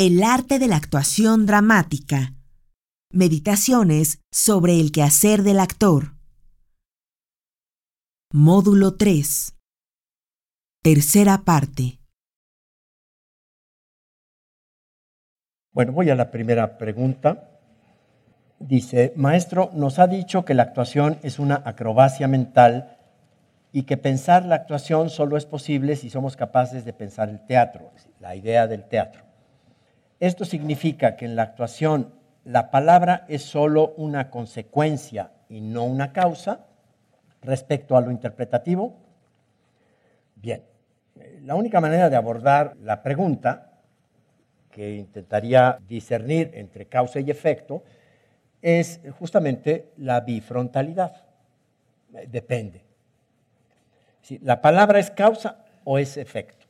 El arte de la actuación dramática. Meditaciones sobre el quehacer del actor. Módulo 3. Tercera parte. Bueno, voy a la primera pregunta. Dice, maestro, nos ha dicho que la actuación es una acrobacia mental y que pensar la actuación solo es posible si somos capaces de pensar el teatro, la idea del teatro. Esto significa que en la actuación la palabra es solo una consecuencia y no una causa respecto a lo interpretativo. Bien, la única manera de abordar la pregunta, que intentaría discernir entre causa y efecto, es justamente la bifrontalidad. Depende. Si la palabra es causa o es efecto.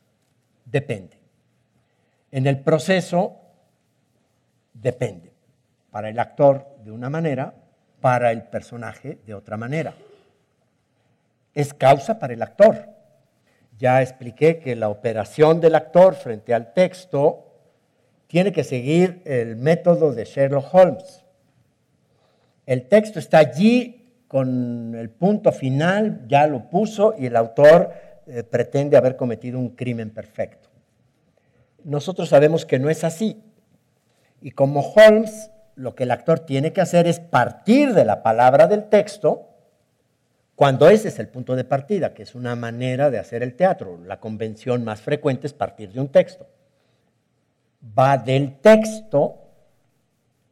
Depende. En el proceso depende. Para el actor de una manera, para el personaje de otra manera. Es causa para el actor. Ya expliqué que la operación del actor frente al texto tiene que seguir el método de Sherlock Holmes. El texto está allí con el punto final, ya lo puso y el autor eh, pretende haber cometido un crimen perfecto. Nosotros sabemos que no es así. Y como Holmes, lo que el actor tiene que hacer es partir de la palabra del texto cuando ese es el punto de partida, que es una manera de hacer el teatro. La convención más frecuente es partir de un texto. Va del texto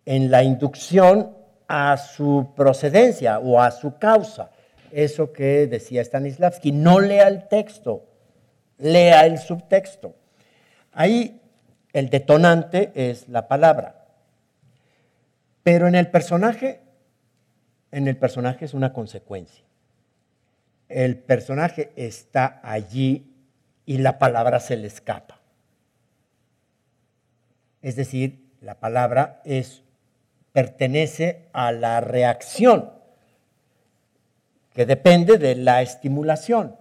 en la inducción a su procedencia o a su causa. Eso que decía Stanislavski, no lea el texto, lea el subtexto. Ahí el detonante es la palabra. Pero en el personaje, en el personaje es una consecuencia. El personaje está allí y la palabra se le escapa. Es decir, la palabra es pertenece a la reacción que depende de la estimulación.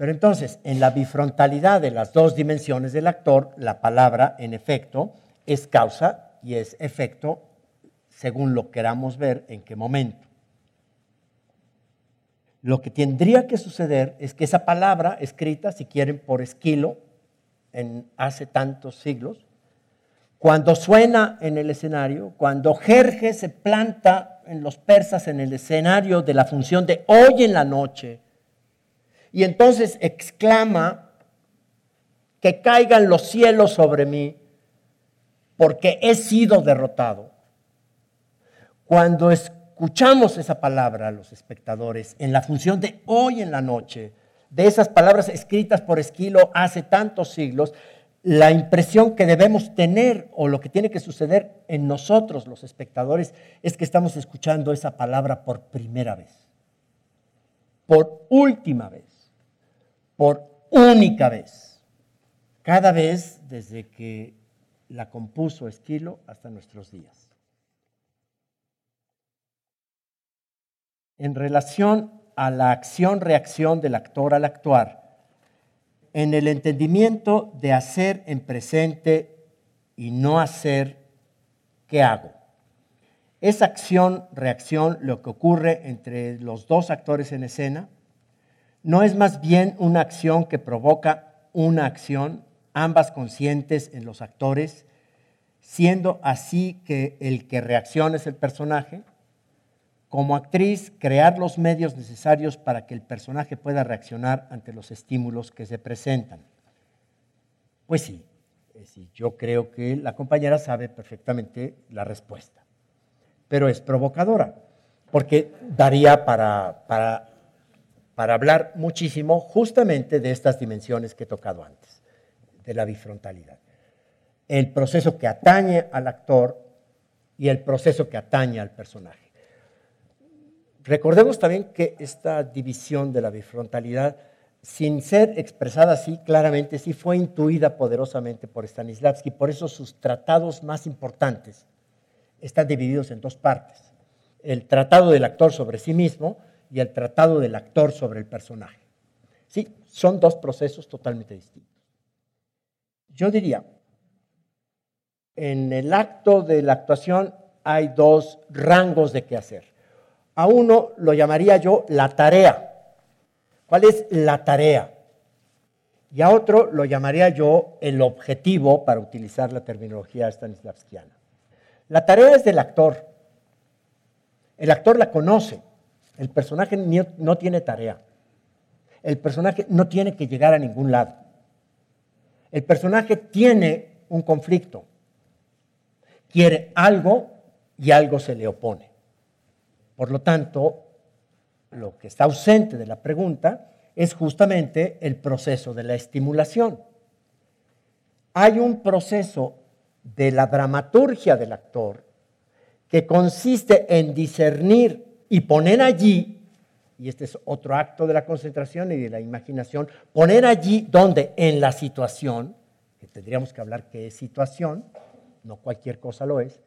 Pero entonces, en la bifrontalidad de las dos dimensiones del actor, la palabra, en efecto, es causa y es efecto según lo queramos ver en qué momento. Lo que tendría que suceder es que esa palabra escrita, si quieren, por Esquilo, hace tantos siglos, cuando suena en el escenario, cuando Jerjes se planta en los persas en el escenario de la función de hoy en la noche, y entonces exclama, que caigan los cielos sobre mí, porque he sido derrotado. Cuando escuchamos esa palabra a los espectadores en la función de hoy en la noche, de esas palabras escritas por Esquilo hace tantos siglos, la impresión que debemos tener o lo que tiene que suceder en nosotros los espectadores es que estamos escuchando esa palabra por primera vez, por última vez por única vez, cada vez desde que la compuso Esquilo hasta nuestros días. En relación a la acción-reacción del actor al actuar, en el entendimiento de hacer en presente y no hacer, ¿qué hago? Es acción-reacción lo que ocurre entre los dos actores en escena ¿No es más bien una acción que provoca una acción, ambas conscientes en los actores, siendo así que el que reacciona es el personaje? Como actriz, crear los medios necesarios para que el personaje pueda reaccionar ante los estímulos que se presentan. Pues sí, yo creo que la compañera sabe perfectamente la respuesta, pero es provocadora, porque daría para, para para hablar muchísimo justamente de estas dimensiones que he tocado antes, de la bifrontalidad. El proceso que atañe al actor y el proceso que atañe al personaje. Recordemos también que esta división de la bifrontalidad, sin ser expresada así claramente, sí fue intuida poderosamente por Stanislavski. Por eso sus tratados más importantes están divididos en dos partes. El tratado del actor sobre sí mismo, y el tratado del actor sobre el personaje. Sí, son dos procesos totalmente distintos. Yo diría en el acto de la actuación hay dos rangos de qué hacer. A uno lo llamaría yo la tarea. ¿Cuál es la tarea? Y a otro lo llamaría yo el objetivo, para utilizar la terminología stanislavskiana. La tarea es del actor. El actor la conoce. El personaje no tiene tarea. El personaje no tiene que llegar a ningún lado. El personaje tiene un conflicto. Quiere algo y algo se le opone. Por lo tanto, lo que está ausente de la pregunta es justamente el proceso de la estimulación. Hay un proceso de la dramaturgia del actor que consiste en discernir y poner allí, y este es otro acto de la concentración y de la imaginación, poner allí donde en la situación, que tendríamos que hablar qué es situación, no cualquier cosa lo es,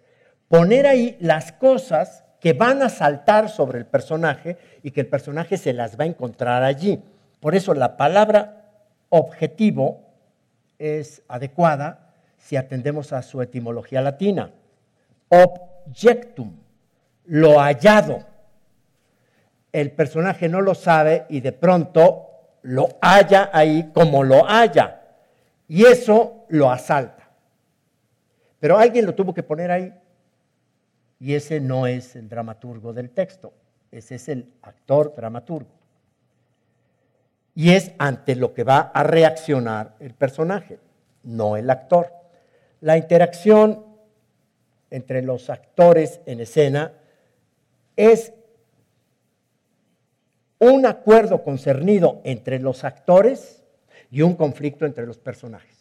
poner ahí las cosas que van a saltar sobre el personaje y que el personaje se las va a encontrar allí. Por eso la palabra objetivo es adecuada si atendemos a su etimología latina. Objectum, lo hallado. El personaje no lo sabe y de pronto lo halla ahí como lo halla. Y eso lo asalta. Pero alguien lo tuvo que poner ahí. Y ese no es el dramaturgo del texto, ese es el actor dramaturgo. Y es ante lo que va a reaccionar el personaje, no el actor. La interacción entre los actores en escena es un acuerdo concernido entre los actores y un conflicto entre los personajes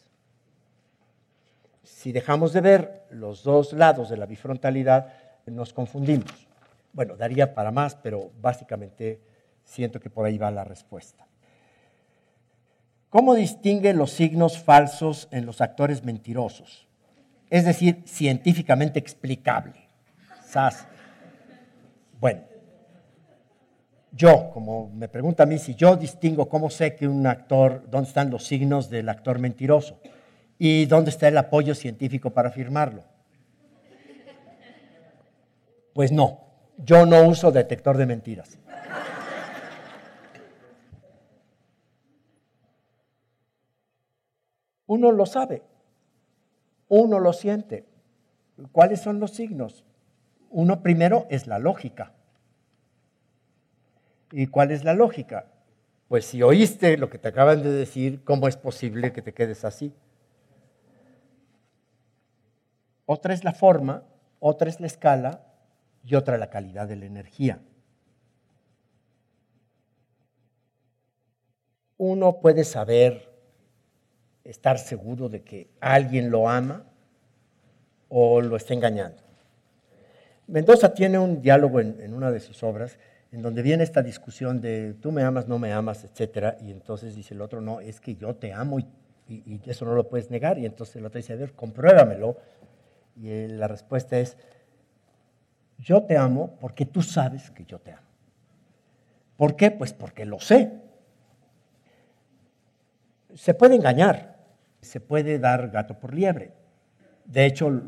si dejamos de ver los dos lados de la bifrontalidad, nos confundimos. Bueno, daría para más, pero básicamente siento que por ahí va la respuesta. ¿Cómo distingue los signos falsos en los actores mentirosos? Es decir, científicamente explicable. SAS. Bueno, yo, como me pregunta a mí, si yo distingo cómo sé que un actor, dónde están los signos del actor mentiroso. ¿Y dónde está el apoyo científico para firmarlo? Pues no, yo no uso detector de mentiras. Uno lo sabe, uno lo siente. ¿Cuáles son los signos? Uno primero es la lógica. ¿Y cuál es la lógica? Pues si oíste lo que te acaban de decir, ¿cómo es posible que te quedes así? Otra es la forma, otra es la escala y otra la calidad de la energía. Uno puede saber, estar seguro de que alguien lo ama o lo está engañando. Mendoza tiene un diálogo en, una de sus obras en donde viene esta discusión de tú me amas, no me amas, etcétera, y entonces dice el otro, no, es que yo te amo y, eso no lo puedes negar, y entonces el otro dice, a ver, compruébamelo, y la respuesta es, yo te amo porque tú sabes que yo te amo. ¿Por qué? Pues porque lo sé. Se puede engañar, se puede dar gato por liebre. De hecho,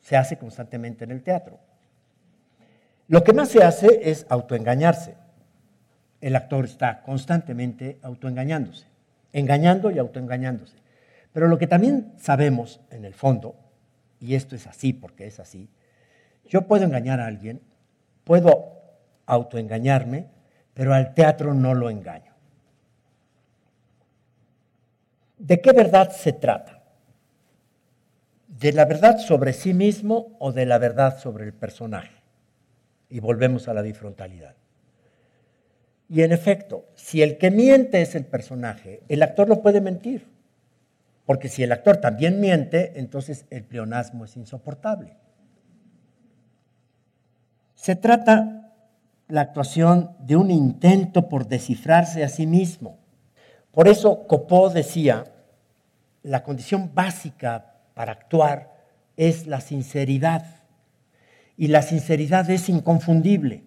se hace constantemente en el teatro. Lo que más se hace es autoengañarse. El actor está constantemente autoengañándose, engañando y autoengañándose. Pero lo que también sabemos en el fondo y esto es así porque es así, yo puedo engañar a alguien, puedo autoengañarme, pero al teatro no lo engaño. ¿De qué verdad se trata? ¿De la verdad sobre sí mismo o de la verdad sobre el personaje? Y volvemos a la bifrontalidad. Y en efecto, si el que miente es el personaje, el actor no puede mentir. Porque si el actor también miente, entonces el pleonasmo es insoportable. Se trata la actuación de un intento por descifrarse a sí mismo. Por eso Copó decía, la condición básica para actuar es la sinceridad. Y la sinceridad es inconfundible.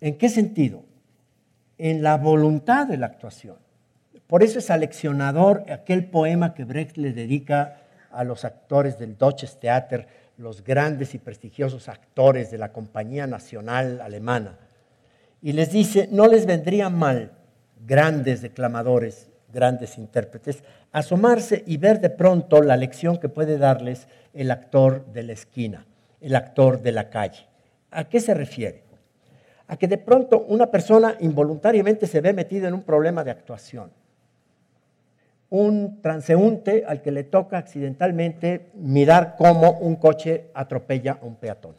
¿En qué sentido? En la voluntad de la actuación. Por eso es aleccionador aquel poema que Brecht le dedica a los actores del Deutsches Theater, los grandes y prestigiosos actores de la Compañía Nacional Alemana, y les dice, no les vendría mal, grandes declamadores, grandes intérpretes, asomarse y ver de pronto la lección que puede darles el actor de la esquina, el actor de la calle. ¿A qué se refiere? A que de pronto una persona involuntariamente se ve metida en un problema de actuación. Un transeúnte al que le toca accidentalmente mirar cómo un coche atropella a un peatón.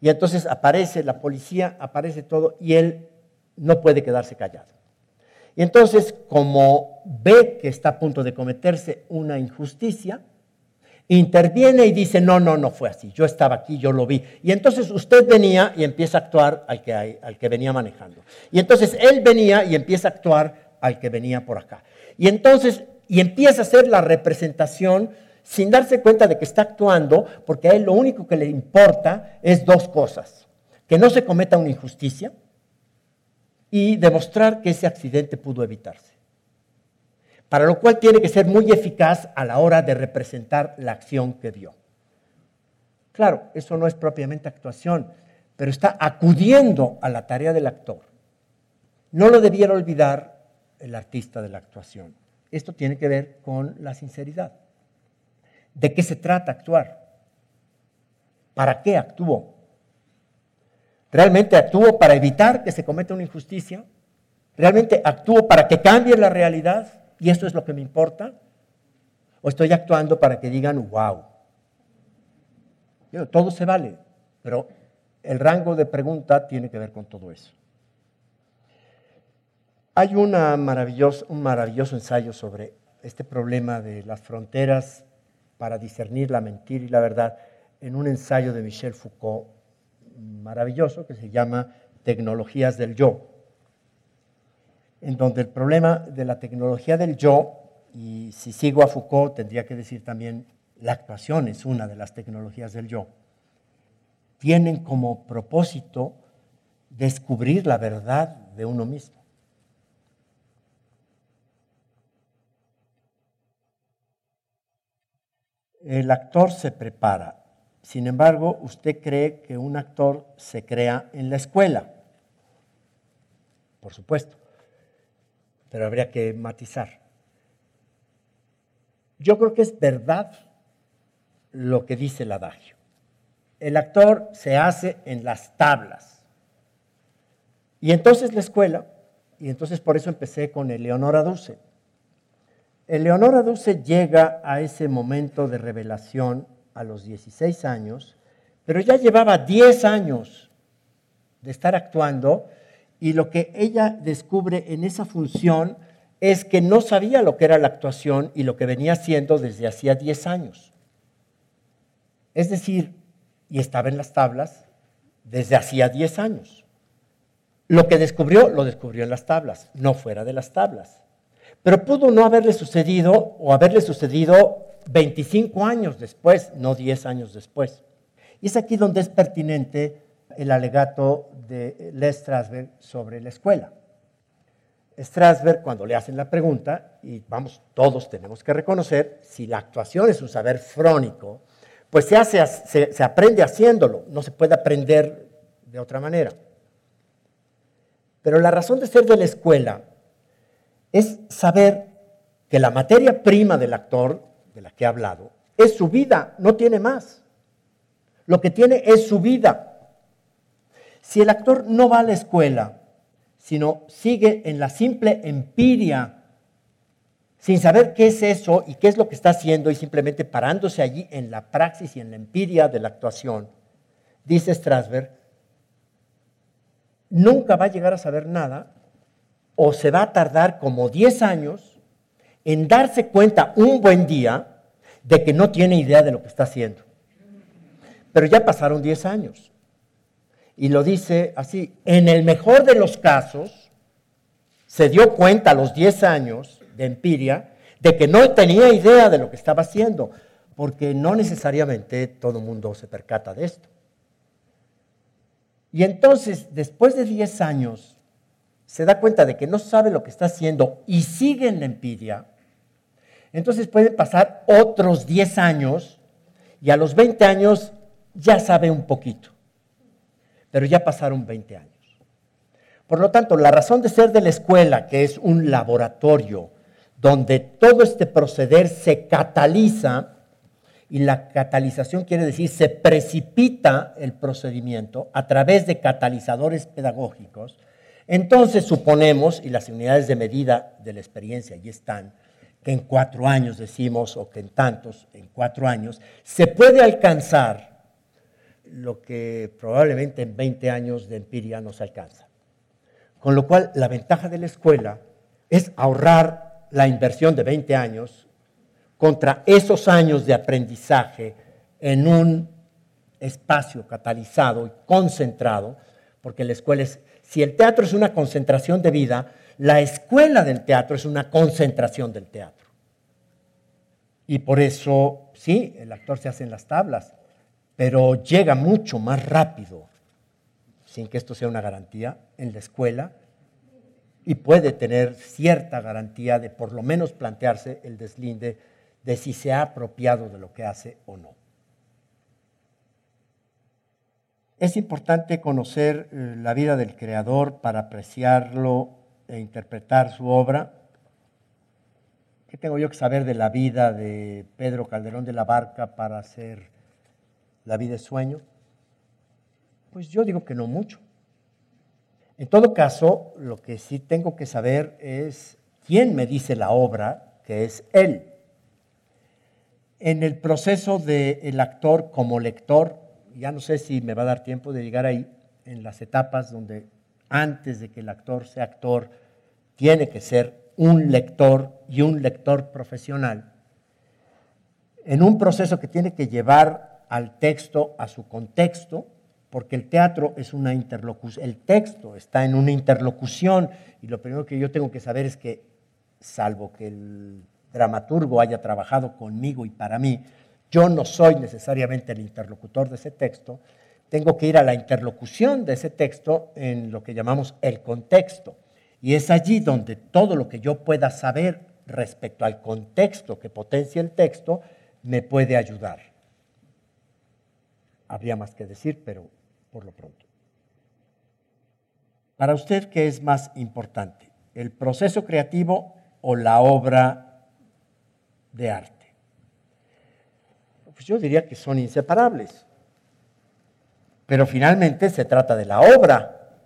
Y entonces aparece la policía, aparece todo y él no puede quedarse callado. Y entonces, como ve que está a punto de cometerse una injusticia, interviene y dice, no, no, no fue así, yo estaba aquí, yo lo vi. Y entonces usted venía y empieza a actuar al que, al que venía manejando. Y entonces él venía y empieza a actuar al que venía por acá. Y entonces, y empieza a hacer la representación sin darse cuenta de que está actuando, porque a él lo único que le importa es dos cosas. Que no se cometa una injusticia, y demostrar que ese accidente pudo evitarse. Para lo cual tiene que ser muy eficaz a la hora de representar la acción que vio. Claro, eso no es propiamente actuación, pero está acudiendo a la tarea del actor. No lo debiera olvidar el artista de la actuación. Esto tiene que ver con la sinceridad. ¿De qué se trata actuar? ¿Para qué actuó? ¿Realmente actúo para evitar que se cometa una injusticia? ¿Realmente actúo para que cambie la realidad? ¿Y esto es lo que me importa? ¿O estoy actuando para que digan, wow? Todo se vale, pero el rango de pregunta tiene que ver con todo eso. Hay una un maravilloso ensayo sobre este problema de las fronteras para discernir la mentira y la verdad en un ensayo de Michel Foucault maravilloso que se llama Tecnologías del Yo, en donde el problema de la tecnología del yo, y si sigo a Foucault tendría que decir también la actuación es una de las tecnologías del yo, tienen como propósito descubrir la verdad de uno mismo. El actor se prepara sin embargo, usted cree que un actor se crea en la escuela. Por supuesto. Pero habría que matizar. Yo creo que es verdad lo que dice el adagio. El actor se hace en las tablas. Y entonces la escuela, y entonces por eso empecé con Eleonora Duce. Eleonora Duce llega a ese momento de revelación a los 16 años, pero ya llevaba 10 años de estar actuando y lo que ella descubre en esa función es que no sabía lo que era la actuación y lo que venía haciendo desde hacía 10 años. Es decir, y estaba en las tablas desde hacía 10 años. Lo que descubrió, lo descubrió en las tablas, no fuera de las tablas. Pero pudo no haberle sucedido o haberle sucedido 25 años después, no 10 años después. Y es aquí donde es pertinente el alegato de Strasberg sobre la escuela. Strasberg, cuando le hacen la pregunta, y vamos, todos tenemos que reconocer, si la actuación es un saber frónico, pues se, hace, se, se aprende haciéndolo, no se puede aprender de otra manera. Pero la razón de ser de la escuela es saber que la materia prima del actor de la que he hablado, es su vida, no tiene más. Lo que tiene es su vida. Si el actor no va a la escuela, sino sigue en la simple empiria, sin saber qué es eso y qué es lo que está haciendo y simplemente parándose allí en la praxis y en la empiria de la actuación, dice Strasberg, nunca va a llegar a saber nada o se va a tardar como 10 años en darse cuenta un buen día de que no tiene idea de lo que está haciendo. Pero ya pasaron 10 años. Y lo dice así, en el mejor de los casos, se dio cuenta a los 10 años de empiria de que no tenía idea de lo que estaba haciendo, porque no necesariamente todo el mundo se percata de esto. Y entonces, después de 10 años, se da cuenta de que no sabe lo que está haciendo y sigue en la empiria, Entonces pueden pasar otros 10 años y a los 20 años ya sabe un poquito, pero ya pasaron 20 años. Por lo tanto, la razón de ser de la escuela, que es un laboratorio donde todo este proceder se cataliza, y la catalización quiere decir se precipita el procedimiento a través de catalizadores pedagógicos, entonces suponemos, y las unidades de medida de la experiencia allí están, que en cuatro años decimos, o que en tantos, en cuatro años, se puede alcanzar lo que probablemente en 20 años de empiria no se alcanza. Con lo cual, la ventaja de la escuela es ahorrar la inversión de 20 años contra esos años de aprendizaje en un espacio catalizado y concentrado, porque la escuela es, si el teatro es una concentración de vida, la escuela del teatro es una concentración del teatro. Y por eso, sí, el actor se hace en las tablas, pero llega mucho más rápido, sin que esto sea una garantía, en la escuela y puede tener cierta garantía de por lo menos plantearse el deslinde de si se ha apropiado de lo que hace o no. Es importante conocer eh, la vida del creador para apreciarlo e interpretar su obra. ¿Qué tengo yo que saber de la vida de Pedro Calderón de la Barca para hacer la vida de sueño? Pues yo digo que no mucho. En todo caso, lo que sí tengo que saber es quién me dice la obra, que es él en el proceso del actor como lector, ya no sé si me va a dar tiempo de llegar ahí, en las etapas donde antes de que el actor sea actor, tiene que ser un lector y un lector profesional, en un proceso que tiene que llevar al texto a su contexto, porque el teatro es una interlocución, el texto está en una interlocución, y lo primero que yo tengo que saber es que, salvo que el dramaturgo haya trabajado conmigo y para mí, yo no soy necesariamente el interlocutor de ese texto, tengo que ir a la interlocución de ese texto en lo que llamamos el contexto. Y es allí donde todo lo que yo pueda saber respecto al contexto que potencia el texto me puede ayudar. Habría más que decir, pero por lo pronto. Para usted, ¿qué es más importante? ¿El proceso creativo o la obra de arte? Pues yo diría que son inseparables. Pero finalmente se trata de la obra.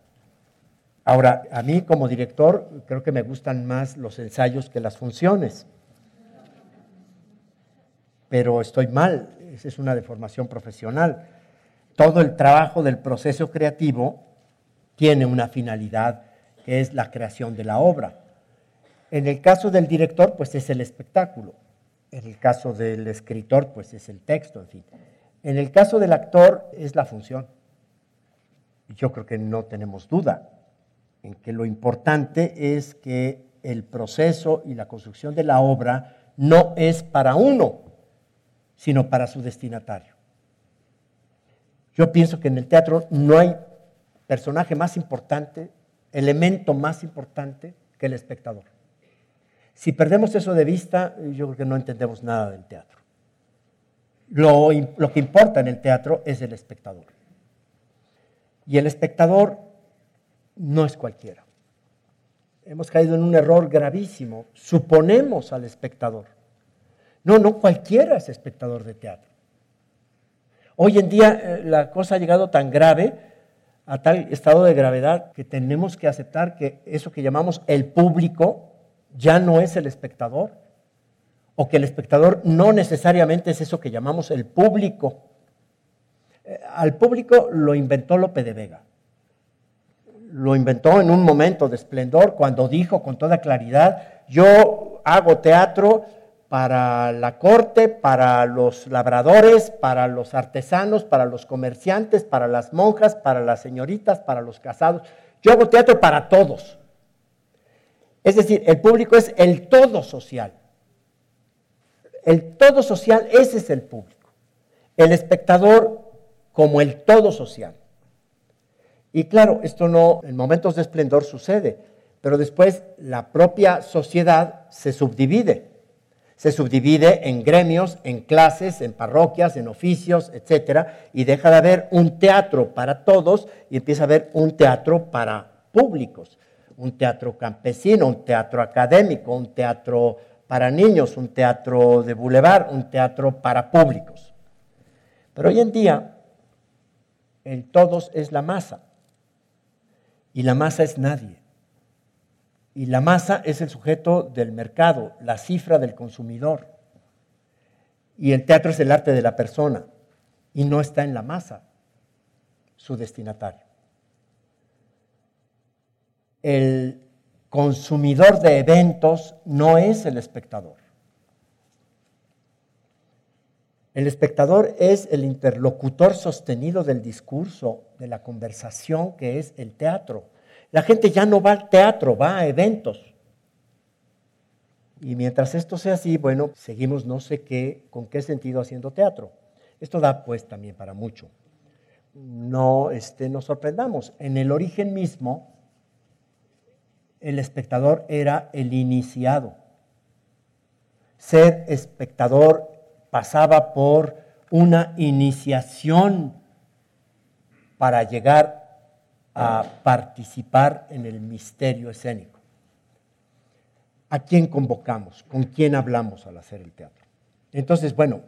Ahora, a mí como director creo que me gustan más los ensayos que las funciones. Pero estoy mal, esa es una deformación profesional. Todo el trabajo del proceso creativo tiene una finalidad que es la creación de la obra. En el caso del director, pues es el espectáculo. En el caso del escritor, pues es el texto, en fin. En el caso del actor es la función. Yo creo que no tenemos duda en que lo importante es que el proceso y la construcción de la obra no es para uno, sino para su destinatario. Yo pienso que en el teatro no hay personaje más importante, elemento más importante que el espectador. Si perdemos eso de vista, yo creo que no entendemos nada del teatro. Lo, que importa en el teatro es el espectador. Y el espectador no es cualquiera. Hemos caído en un error gravísimo. Suponemos al espectador. No, no cualquiera es espectador de teatro. Hoy en día eh, la cosa ha llegado tan grave, a tal estado de gravedad, que tenemos que aceptar que eso que llamamos el público ya no es el espectador, o que el espectador no necesariamente es eso que llamamos el público. Eh, al público lo inventó Lope de Vega. Lo inventó en un momento de esplendor cuando dijo con toda claridad, yo hago teatro para la corte, para los labradores, para los artesanos, para los comerciantes, para las monjas, para las señoritas, para los casados. Yo hago teatro para todos. Es decir, el público es el todo social. El todo social, ese es el público. El espectador como el todo social. Y claro, esto no en momentos de esplendor sucede, pero después la propia sociedad se subdivide. Se subdivide en gremios, en clases, en parroquias, en oficios, etc. Y deja de haber un teatro para todos y empieza a haber un teatro para públicos. Un teatro campesino, un teatro académico, un teatro para niños, un teatro de bulevar, un teatro para públicos. Pero hoy en día el todos es la masa y la masa es nadie. Y la masa es el sujeto del mercado, la cifra del consumidor. Y el teatro es el arte de la persona y no está en la masa, su destinatario. El consumidor de eventos no es el espectador. El espectador es el interlocutor sostenido del discurso, de la conversación que es el teatro. La gente ya no va al teatro, va a eventos. Y mientras esto sea así, bueno, seguimos no sé qué, con qué sentido haciendo teatro. Esto da pues también para mucho. No este, nos sorprendamos. En el origen mismo, el espectador era el iniciado. Ser espectador pasaba por una iniciación para llegar a participar en el misterio escénico. ¿A quién convocamos? ¿Con quién hablamos al hacer el teatro? Entonces, bueno,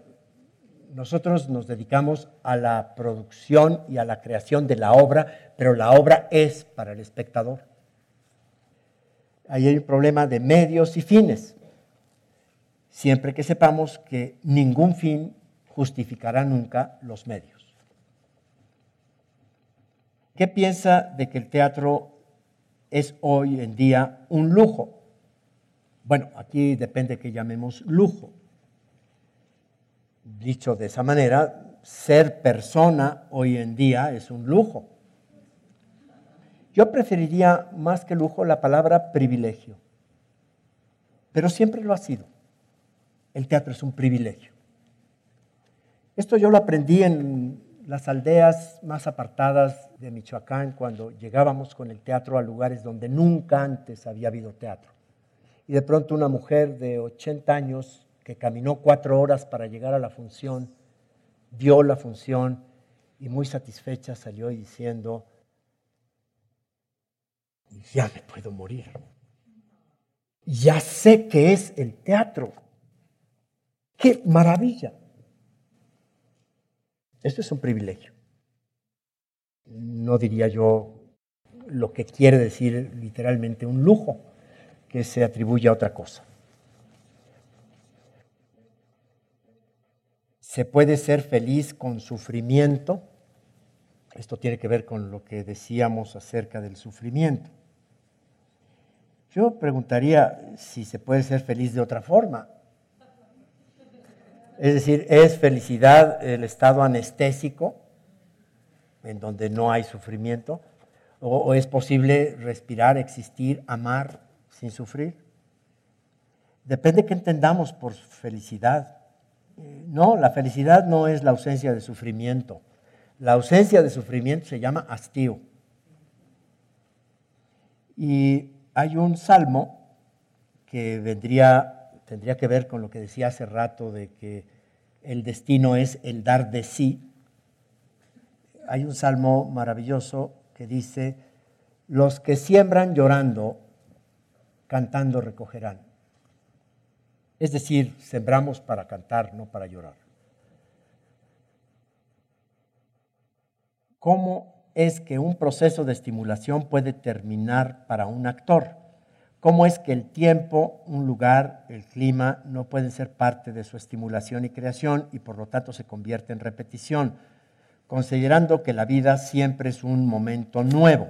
nosotros nos dedicamos a la producción y a la creación de la obra, pero la obra es para el espectador. Ahí hay un problema de medios y fines, siempre que sepamos que ningún fin justificará nunca los medios. ¿Qué piensa de que el teatro es hoy en día un lujo? Bueno, aquí depende que llamemos lujo. Dicho de esa manera, ser persona hoy en día es un lujo. Yo preferiría más que lujo la palabra privilegio, pero siempre lo ha sido. El teatro es un privilegio. Esto yo lo aprendí en las aldeas más apartadas de Michoacán cuando llegábamos con el teatro a lugares donde nunca antes había habido teatro. Y de pronto una mujer de 80 años que caminó cuatro horas para llegar a la función, vio la función y muy satisfecha salió diciendo, ya me puedo morir. Ya sé que es el teatro. ¡Qué maravilla! Esto es un privilegio. No diría yo lo que quiere decir literalmente un lujo, que se atribuye a otra cosa. Se puede ser feliz con sufrimiento. Esto tiene que ver con lo que decíamos acerca del sufrimiento. Yo preguntaría si se puede ser feliz de otra forma. Es decir, es felicidad el estado anestésico, en donde no hay sufrimiento, o, es posible respirar, existir, amar sin sufrir. Depende qué entendamos por felicidad. No, la felicidad no es la ausencia de sufrimiento. La ausencia de sufrimiento se llama hastío. Y hay un salmo que vendría tendría que ver con lo que decía hace rato de que el destino es el dar de sí. Hay un salmo maravilloso que dice, los que siembran llorando, cantando recogerán. Es decir, sembramos para cantar, no para llorar. ¿Cómo es que un proceso de estimulación puede terminar para un actor? Cómo es que el tiempo, un lugar, el clima no pueden ser parte de su estimulación y creación y por lo tanto se convierte en repetición, considerando que la vida siempre es un momento nuevo.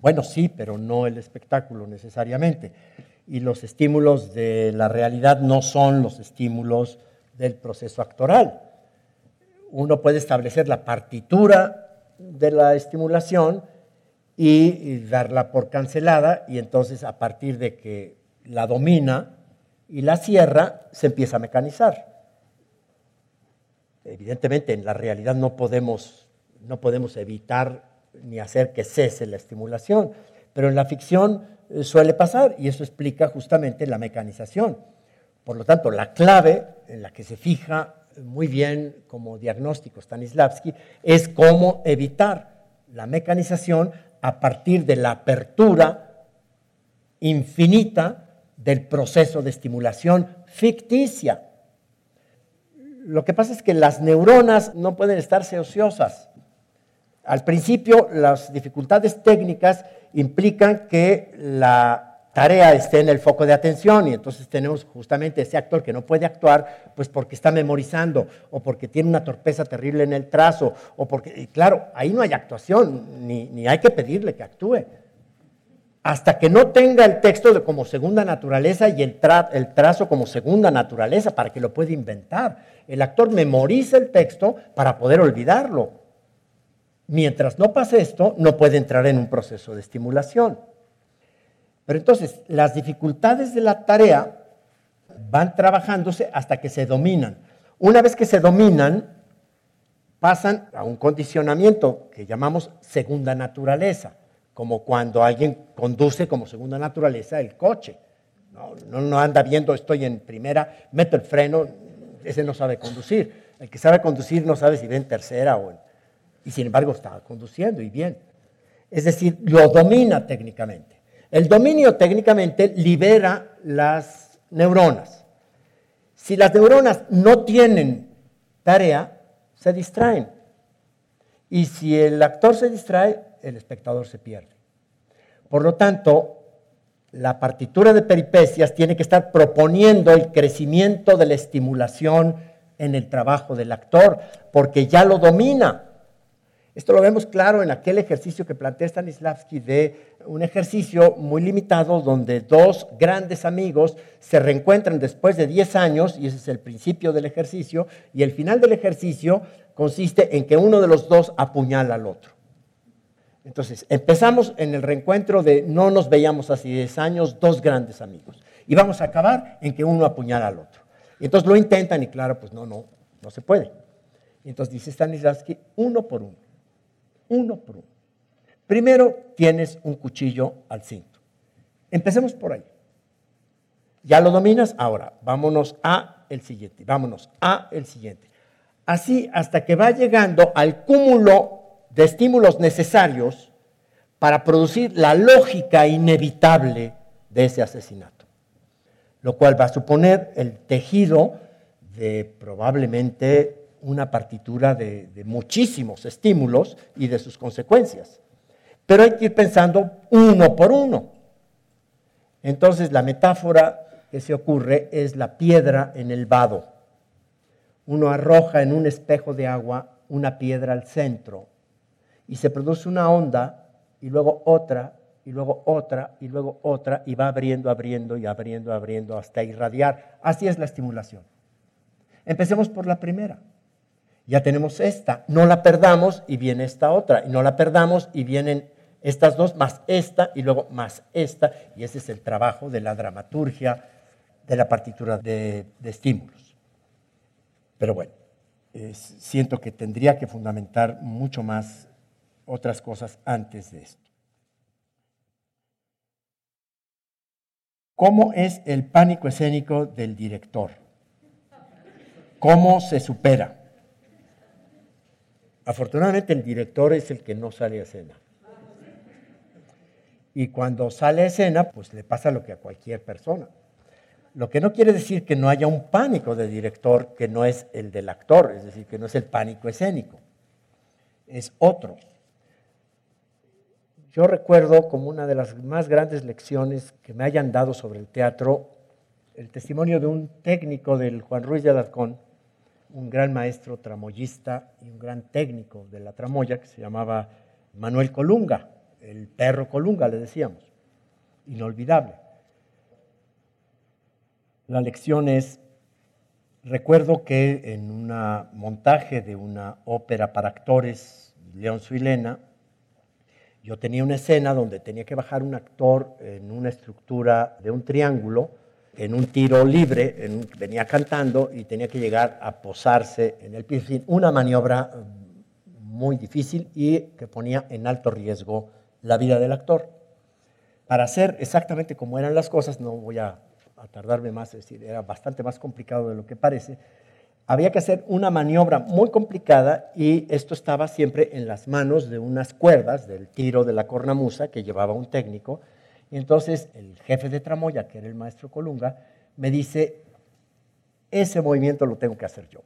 Bueno, sí, pero no el espectáculo necesariamente. Y los estímulos de la realidad no son los estímulos del proceso actoral. Uno puede establecer la partitura de la estimulación, y darla por cancelada y entonces a partir de que la domina y la cierra, se empieza a mecanizar. Evidentemente en la realidad no podemos, no podemos evitar ni hacer que cese la estimulación, pero en la ficción eh, suele pasar y eso explica justamente la mecanización, Por lo tanto, la clave en la que se fija muy bien como diagnóstico Stanislavski es cómo evitar la mecanización a partir de la apertura infinita del proceso de estimulación ficticia. Lo que pasa es que las neuronas no pueden estarse ociosas. Al principio, las dificultades técnicas implican que la tarea esté en el foco de atención y entonces tenemos justamente ese actor que no puede actuar pues porque está memorizando o porque tiene una torpeza terrible en el trazo o porque, claro, ahí no hay actuación, ni, ni hay que pedirle que actúe. Hasta que no tenga el texto de como segunda naturaleza y el, el trazo como segunda naturaleza para que lo pueda inventar. El actor memoriza el texto para poder olvidarlo. Mientras no pase esto, no puede entrar en un proceso de estimulación. Pero entonces, las dificultades de la tarea van trabajándose hasta que se dominan. Una vez que se dominan, pasan a un condicionamiento que llamamos segunda naturaleza, como cuando alguien conduce como segunda naturaleza el coche. No, no, anda viendo, estoy en primera, meto el freno, ese no sabe conducir. El que sabe conducir no sabe si ve en tercera o en... Y sin embargo está conduciendo y bien. Es decir, lo domina técnicamente. El dominio técnicamente libera las neuronas. Si las neuronas no tienen tarea, se distraen. Y si el actor se distrae, el espectador se pierde. Por lo tanto, la partitura de peripecias tiene que estar proponiendo el crecimiento de la estimulación en el trabajo del actor, porque ya lo domina. Esto lo vemos claro en aquel ejercicio que plantea Stanislavski de un ejercicio muy limitado donde dos grandes amigos se reencuentran después de 10 años, y ese es el principio del ejercicio, y el final del ejercicio consiste en que uno de los dos apuñala al otro. Entonces, empezamos en el reencuentro de no nos veíamos hace 10 años, dos grandes amigos, y vamos a acabar en que uno apuñala al otro. Y entonces lo intentan y claro, pues no, no, no se puede. Y entonces dice Stanislavski, uno por uno uno por uno. Primero tienes un cuchillo al cinto. Empecemos por ahí. ¿Ya lo dominas? Ahora, vámonos a el siguiente, vámonos a el siguiente. Así hasta que va llegando al cúmulo de estímulos necesarios para producir la lógica inevitable de ese asesinato, lo cual va a suponer el tejido de probablemente una partitura de, muchísimos estímulos y de sus consecuencias. Pero hay que ir pensando uno por uno. Entonces la metáfora que se ocurre es la piedra en el vado. Uno arroja en un espejo de agua una piedra al centro y se produce una onda y luego otra y luego otra y luego otra y va abriendo, abriendo y abriendo, abriendo hasta irradiar. Así es la estimulación. Empecemos por la primera. Ya tenemos esta, no la perdamos y viene esta otra, y no la perdamos y vienen estas dos más esta y luego más esta, y ese es el trabajo de la dramaturgia de la partitura de, estímulos. Pero bueno, siento que tendría que fundamentar mucho más otras cosas antes de esto. ¿Cómo es el pánico escénico del director? ¿Cómo se supera? Afortunadamente el director es el que no sale a escena. Y cuando sale a escena, pues le pasa lo que a cualquier persona. Lo que no quiere decir que no haya un pánico de director que no es el del actor, es decir, que no es el pánico escénico, es otro. Yo recuerdo como una de las más grandes lecciones que me hayan dado sobre el teatro el testimonio de un técnico del Juan Ruiz de Alarcón, un gran maestro tramoyista y un gran técnico de la tramoya que se llamaba Manuel Colunga, el perro Colunga le decíamos, inolvidable. La lección es, recuerdo que en un montaje de una ópera para actores, León Suilena, yo tenía una escena donde tenía que bajar un actor en una estructura de un triángulo, en un tiro libre, venía cantando y tenía que llegar a posarse en el piso. Una maniobra mm, muy difícil y que ponía en alto riesgo la vida del actor. Para hacer exactamente como eran las cosas, no voy a a tardarme más, es decir, era bastante más complicado de lo que parece, había que hacer una maniobra muy complicada y esto estaba siempre en las manos de unas cuerdas del tiro de la cornamusa que llevaba un técnico. Y entonces el jefe de tramoya, que era el maestro Colunga, me dice, ese movimiento lo tengo que hacer yo.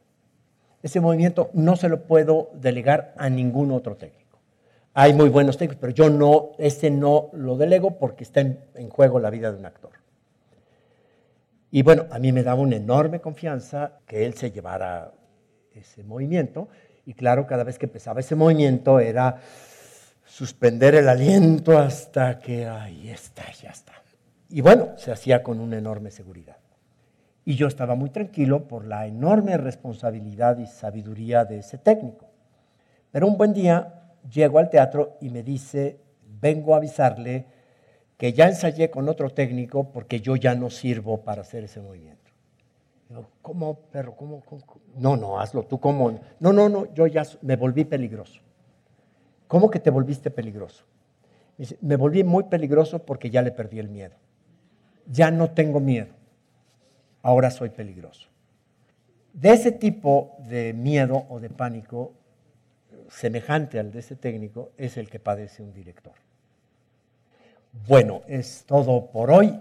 Ese movimiento no se lo puedo delegar a ningún otro técnico. Hay muy buenos técnicos, pero yo no, ese no lo delego porque está en, juego la vida de un actor. Y bueno, a mí me daba una enorme confianza que él se llevara ese movimiento. Y claro, cada vez que empezaba ese movimiento era suspender el aliento hasta que ahí está, ya está. Y bueno, se hacía con una enorme seguridad. Y yo estaba muy tranquilo por la enorme responsabilidad y sabiduría de ese técnico. Pero un buen día llego al teatro y me dice, vengo a avisarle que ya ensayé con otro técnico porque yo ya no sirvo para hacer ese movimiento. ¿cómo, perro? ¿Cómo, No, no, hazlo tú. ¿Cómo? No, no, no, yo ya me volví peligroso. ¿Cómo que te volviste peligroso? me volví muy peligroso porque ya le perdí el miedo. Ya no tengo miedo. Ahora soy peligroso. De ese tipo de miedo o de pánico, semejante al de ese técnico, es el que padece un director. Bueno, es todo por hoy.